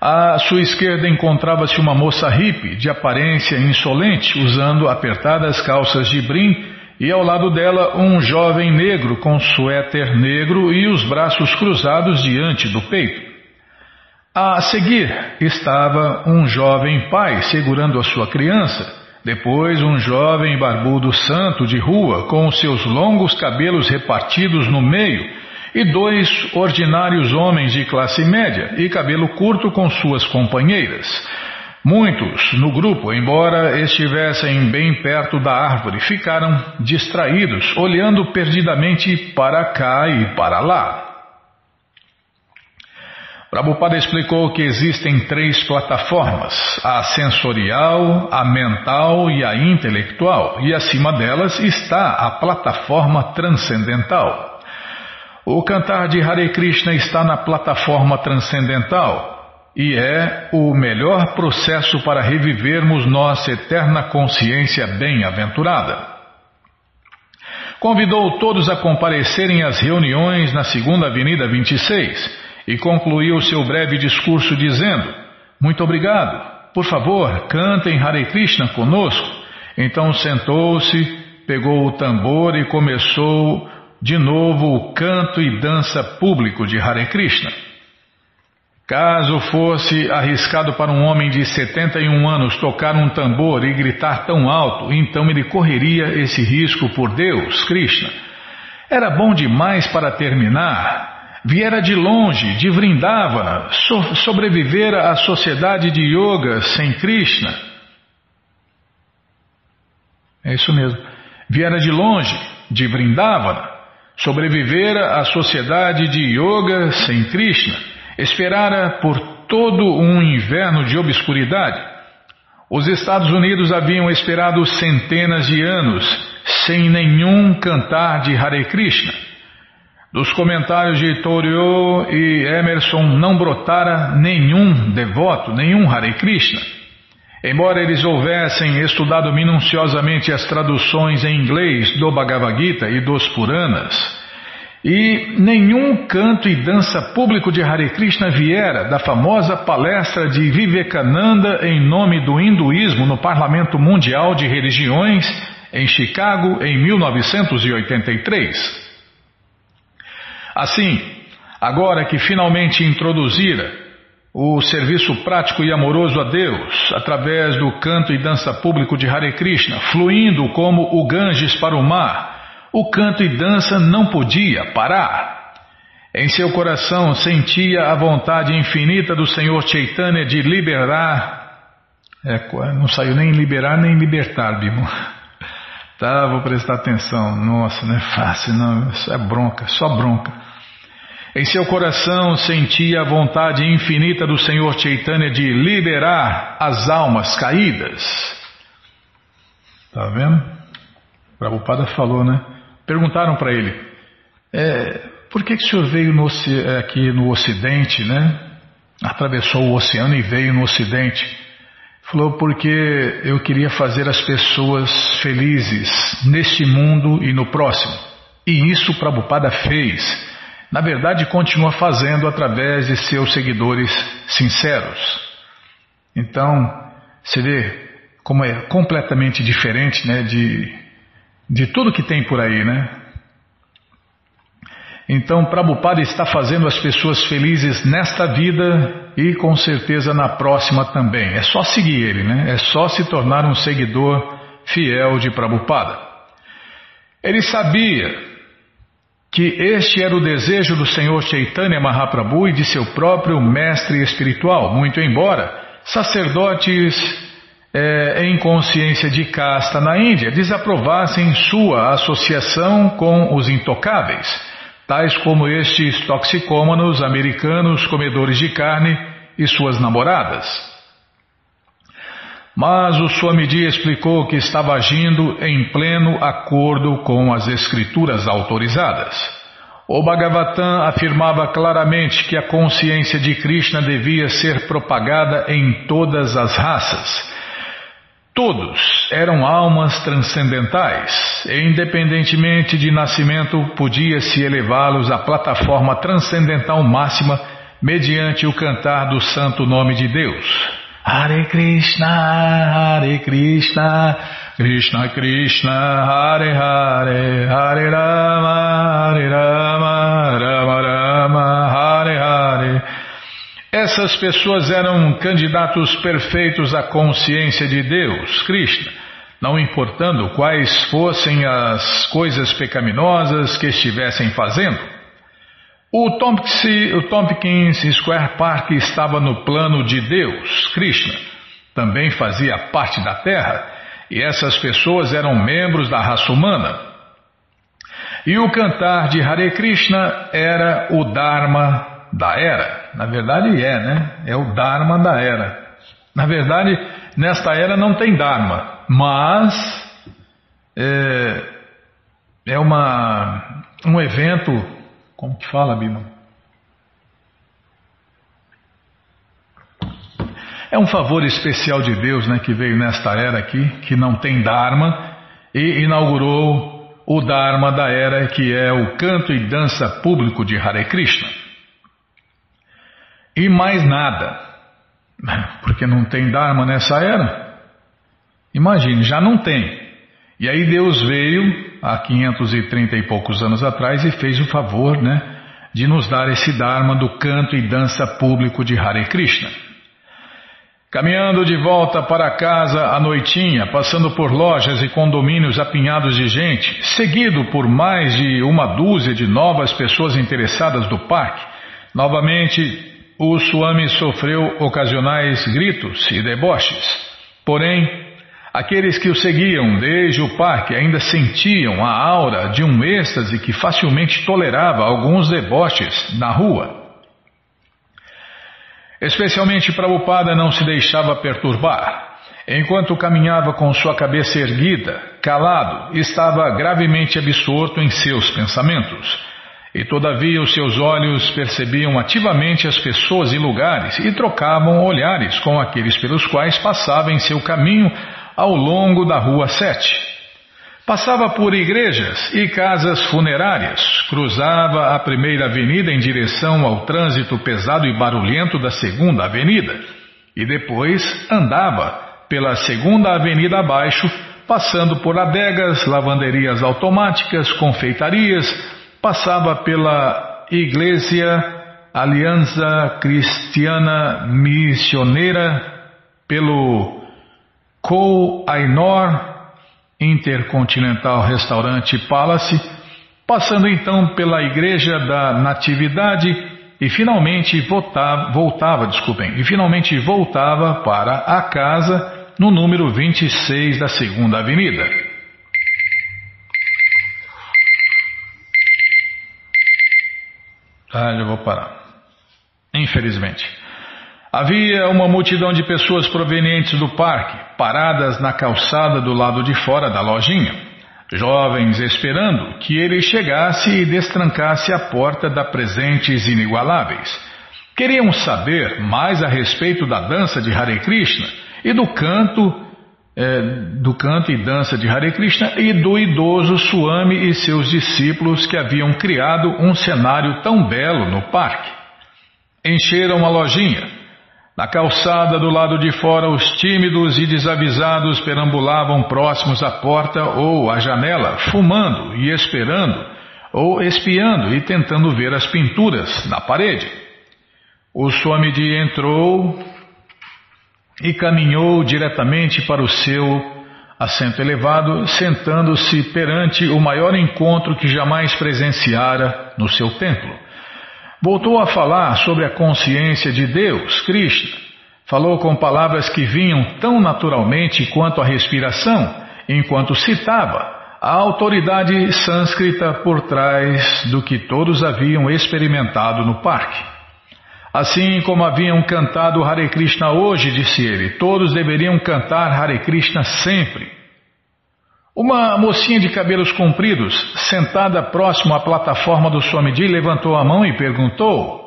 Speaker 1: À sua esquerda encontrava-se uma moça hippie de aparência insolente, usando apertadas calças de brim, e ao lado dela um jovem negro com suéter negro e os braços cruzados diante do peito. A seguir estava um jovem pai segurando a sua criança, depois um jovem barbudo santo de rua com os seus longos cabelos repartidos no meio e dois ordinários homens de classe média e cabelo curto com suas companheiras. Muitos no grupo, embora estivessem bem perto da árvore, ficaram distraídos, olhando perdidamente para cá e para lá. Prabhupada explicou que existem três plataformas: a sensorial, a mental e a intelectual, e acima delas está a plataforma transcendental. O cantar de Hare Krishna está na plataforma transcendental e é o melhor processo para revivermos nossa eterna consciência bem-aventurada. Convidou todos a comparecerem às reuniões na Segunda Avenida 26 e concluiu seu breve discurso dizendo: Muito obrigado. Por favor, cantem Hare Krishna conosco. Então sentou-se, pegou o tambor e começou de novo o canto e dança público de Hare Krishna. Caso fosse arriscado para um homem de 71 anos tocar um tambor e gritar tão alto, então ele correria esse risco por Deus, Krishna. Era bom demais para terminar, Viera de longe, de Vrindavana, so, sobrevivera à sociedade de yoga sem Krishna. É isso mesmo. Viera de longe, de Vrindavana, sobrevivera à sociedade de yoga sem Krishna. Esperara por todo um inverno de obscuridade. Os Estados Unidos haviam esperado centenas de anos sem nenhum cantar de Hare Krishna. Dos comentários de Torio e Emerson não brotara nenhum devoto, nenhum Hare Krishna. Embora eles houvessem estudado minuciosamente as traduções em inglês do Bhagavad Gita e dos Puranas, e nenhum canto e dança público de Hare Krishna viera da famosa palestra de Vivekananda em nome do hinduísmo no Parlamento Mundial de Religiões em Chicago em 1983. Assim, agora que finalmente introduzira o serviço prático e amoroso a Deus, através do canto e dança público de Hare Krishna, fluindo como o Ganges para o mar, o canto e dança não podia parar. Em seu coração sentia a vontade infinita do Senhor Chaitanya de liberar. É, não saiu nem liberar nem libertar, Bimo. *laughs* Tá, vou prestar atenção. Nossa, não é fácil, não. Isso é bronca, só bronca. Em seu coração sentia a vontade infinita do Senhor Chaitanya de liberar as almas caídas. Tá vendo? Prabhupada falou, né? Perguntaram para ele: é, por que, que o senhor veio no, aqui no Ocidente, né? Atravessou o oceano e veio no Ocidente. Falou, porque eu queria fazer as pessoas felizes neste mundo e no próximo. E isso Prabhupada fez na verdade continua fazendo através de seus seguidores sinceros. Então, você vê como é completamente diferente né, de, de tudo que tem por aí, né? Então, Prabhupada está fazendo as pessoas felizes nesta vida e com certeza na próxima também. É só seguir ele, né? É só se tornar um seguidor fiel de Prabhupada. Ele sabia que este era o desejo do Senhor Chaitanya Mahaprabhu e de seu próprio mestre espiritual, muito embora sacerdotes é, em consciência de casta na Índia desaprovassem sua associação com os intocáveis, tais como estes toxicômanos americanos comedores de carne e suas namoradas. Mas o Swamiji explicou que estava agindo em pleno acordo com as escrituras autorizadas. O Bhagavatam afirmava claramente que a consciência de Krishna devia ser propagada em todas as raças. Todos eram almas transcendentais e, independentemente de nascimento, podia-se elevá-los à plataforma transcendental máxima mediante o cantar do santo nome de Deus. Hare Krishna, Hare Krishna, Krishna Krishna, Hare Hare, Hare Rama, Hare Rama, Rama Rama, Hare Hare. Essas pessoas eram candidatos perfeitos à consciência de Deus, Krishna, não importando quais fossem as coisas pecaminosas que estivessem fazendo. O Tompkins, o Tompkins Square Park estava no plano de Deus, Krishna. Também fazia parte da Terra e essas pessoas eram membros da raça humana. E o cantar de Hare Krishna era o Dharma da era. Na verdade é, né? É o Dharma da era. Na verdade, nesta era não tem Dharma, mas é, é uma, um evento, como que fala, Bima? É um favor especial de Deus né, que veio nesta era aqui, que não tem Dharma, e inaugurou o Dharma da era, que é o canto e dança público de Hare Krishna. E mais nada, *laughs* porque não tem Dharma nessa era. Imagine, já não tem. E aí Deus veio há 530 e poucos anos atrás e fez o favor né, de nos dar esse Dharma do canto e dança público de Hare Krishna. Caminhando de volta para casa à noitinha, passando por lojas e condomínios apinhados de gente, seguido por mais de uma dúzia de novas pessoas interessadas do parque, novamente o Swami sofreu ocasionais gritos e deboches. Porém, aqueles que o seguiam desde o parque ainda sentiam a aura de um êxtase que facilmente tolerava alguns deboches na rua. Especialmente Prabhupada não se deixava perturbar. Enquanto caminhava com sua cabeça erguida, calado, estava gravemente absorto em seus pensamentos. E todavia os seus olhos percebiam ativamente as pessoas e lugares e trocavam olhares com aqueles pelos quais passava em seu caminho ao longo da Rua Sete. Passava por igrejas e casas funerárias, cruzava a primeira avenida em direção ao trânsito pesado e barulhento da segunda avenida e depois andava pela segunda avenida abaixo, passando por adegas, lavanderias automáticas, confeitarias, passava pela Igreja Aliança Cristiana Missioneira, pelo Kou Ainor Intercontinental Restaurante Palace, passando então pela Igreja da Natividade e finalmente voltava, desculpem, e finalmente voltava para a casa no número 26 da Segunda Avenida. Ah, já vou parar. Infelizmente. Havia uma multidão de pessoas provenientes do parque, paradas na calçada do lado de fora da lojinha. Jovens esperando que ele chegasse e destrancasse a porta da presentes inigualáveis. Queriam saber mais a respeito da dança de Hare Krishna e do canto, é, do canto e dança de Hare Krishna e do idoso Swami e seus discípulos que haviam criado um cenário tão belo no parque. Encheram a lojinha na calçada do lado de fora, os tímidos e desavisados perambulavam próximos à porta ou à janela, fumando e esperando, ou espiando e tentando ver as pinturas na parede. O Swamiji entrou e caminhou diretamente para o seu assento elevado, sentando-se perante o maior encontro que jamais presenciara no seu templo. Voltou a falar sobre a consciência de Deus, Krishna. Falou com palavras que vinham tão naturalmente quanto a respiração, enquanto citava a autoridade sânscrita por trás do que todos haviam experimentado no parque. Assim como haviam cantado Hare Krishna hoje, disse ele, todos deveriam cantar Hare Krishna sempre. Uma mocinha de cabelos compridos, sentada próximo à plataforma do Swamiji, levantou a mão e perguntou: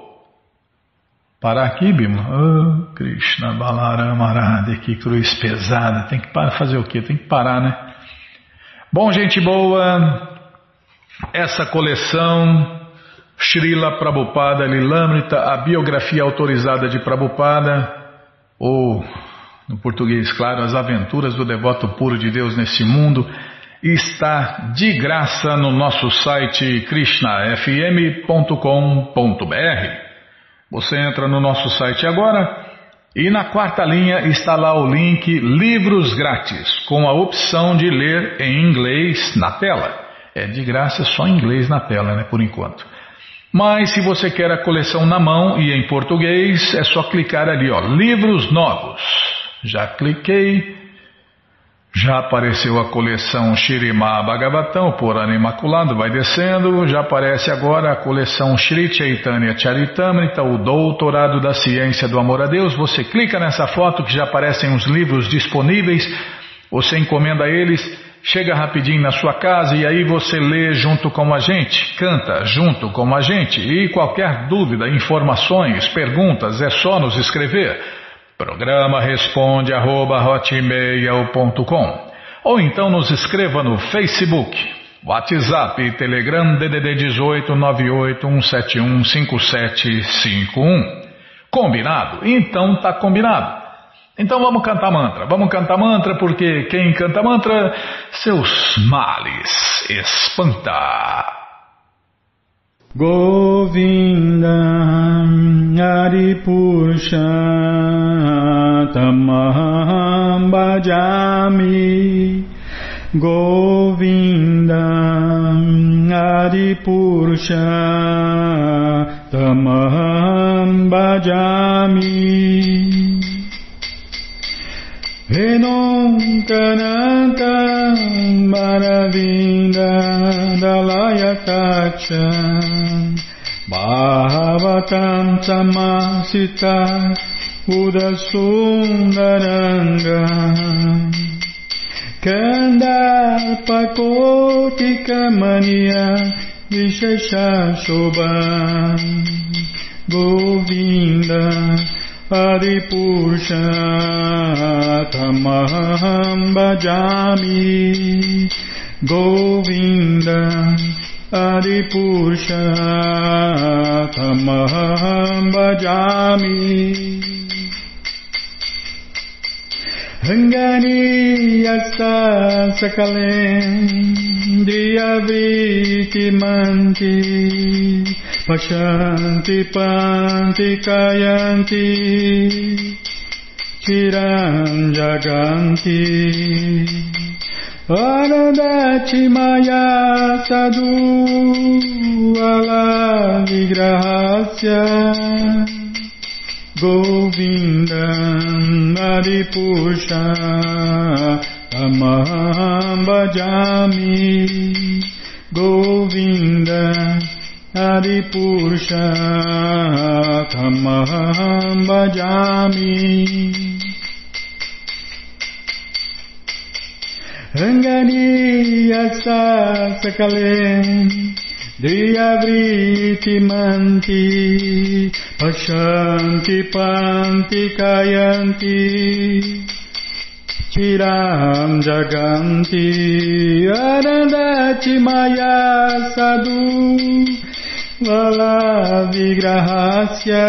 Speaker 1: Parar aqui, Bima? Oh, Krishna Balarama Arada, que cruz pesada. Tem que parar, fazer o quê? Tem que parar, né? Bom, gente boa, essa coleção Srila Prabhupada Lilamrita, a biografia autorizada de Prabhupada, ou no português, claro, as aventuras do devoto puro de Deus nesse mundo, está de graça no nosso site krishnafm.com.br. Você entra no nosso site agora e na quarta linha está lá o link Livros Grátis, com a opção de ler em inglês na tela. É de graça só em inglês na tela, né, por enquanto. Mas se você quer a coleção na mão e em português, é só clicar ali, ó, Livros Novos. Já cliquei. Já apareceu a coleção Shirimá Bhagavatam, por ano imaculado, vai descendo. Já aparece agora a coleção Shri Chaitanya Charitamrita, o Doutorado da Ciência do Amor a Deus. Você clica nessa foto que já aparecem os livros disponíveis, você encomenda eles, chega rapidinho na sua casa e aí você lê junto com a gente, canta junto com a gente. E qualquer dúvida, informações, perguntas, é só nos escrever. Programa responde arroba hotmail.com ou então nos escreva no Facebook, WhatsApp Telegram DDD 18 981715751. Combinado? Então tá combinado. Então vamos cantar mantra. Vamos cantar mantra porque quem canta mantra, seus males espanta. Govindam Aripurushatamaham Bhajami Govindam Aripurushatamaham Bhajami Venom Kanantam Maravinda Dalayakacham Bhavatam Samasita Udasundaranga Kandarpakotikamania Vishesha Shobha Govinda Adipurushatamaham bhajami Govinda Adipurushatamaham bhajami Manti Pashanti panti kayanti Chiram jaganti Anandati maya sadhu ala vigrahasya Govindam Adipusha Tamam bhajami Govindam Adipurusha Tamaham Bhajami Rangani Yasa Sakale Diyavriti Manti Pashanti Panti Kayanti Chiram Jaganti Arandati Maya Sadhu Vala Vigrahasya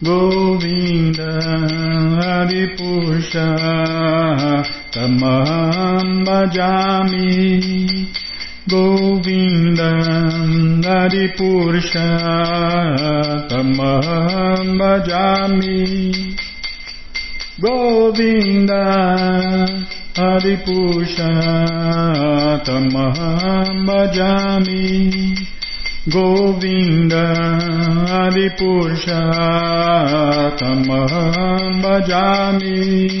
Speaker 1: Govinda Adipusha Tamam Bhajami Govinda Adipusha Tamam Bhajami Govinda Adipusha Tamam Bhajami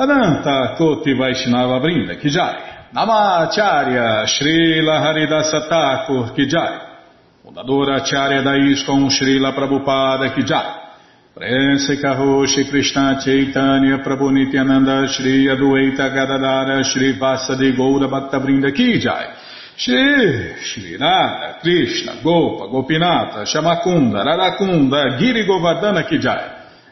Speaker 1: Ananta Koti Vaishnava Brinda Ki Jai Namacharya Srila Haridasa Thakur Kijai, fundadora Acharya da Srila Prabhupada Kijai, Prense Karoshi Krishna Chaitanya Prabhu Nityananda Shri Adueta Gadadara Shri Vasadi Goura Bhaktavrinda Kijai, Shri Shri Nada Krishna Gopa Gopinata Shamakunda Radakunda Giri Govardhana Kijai,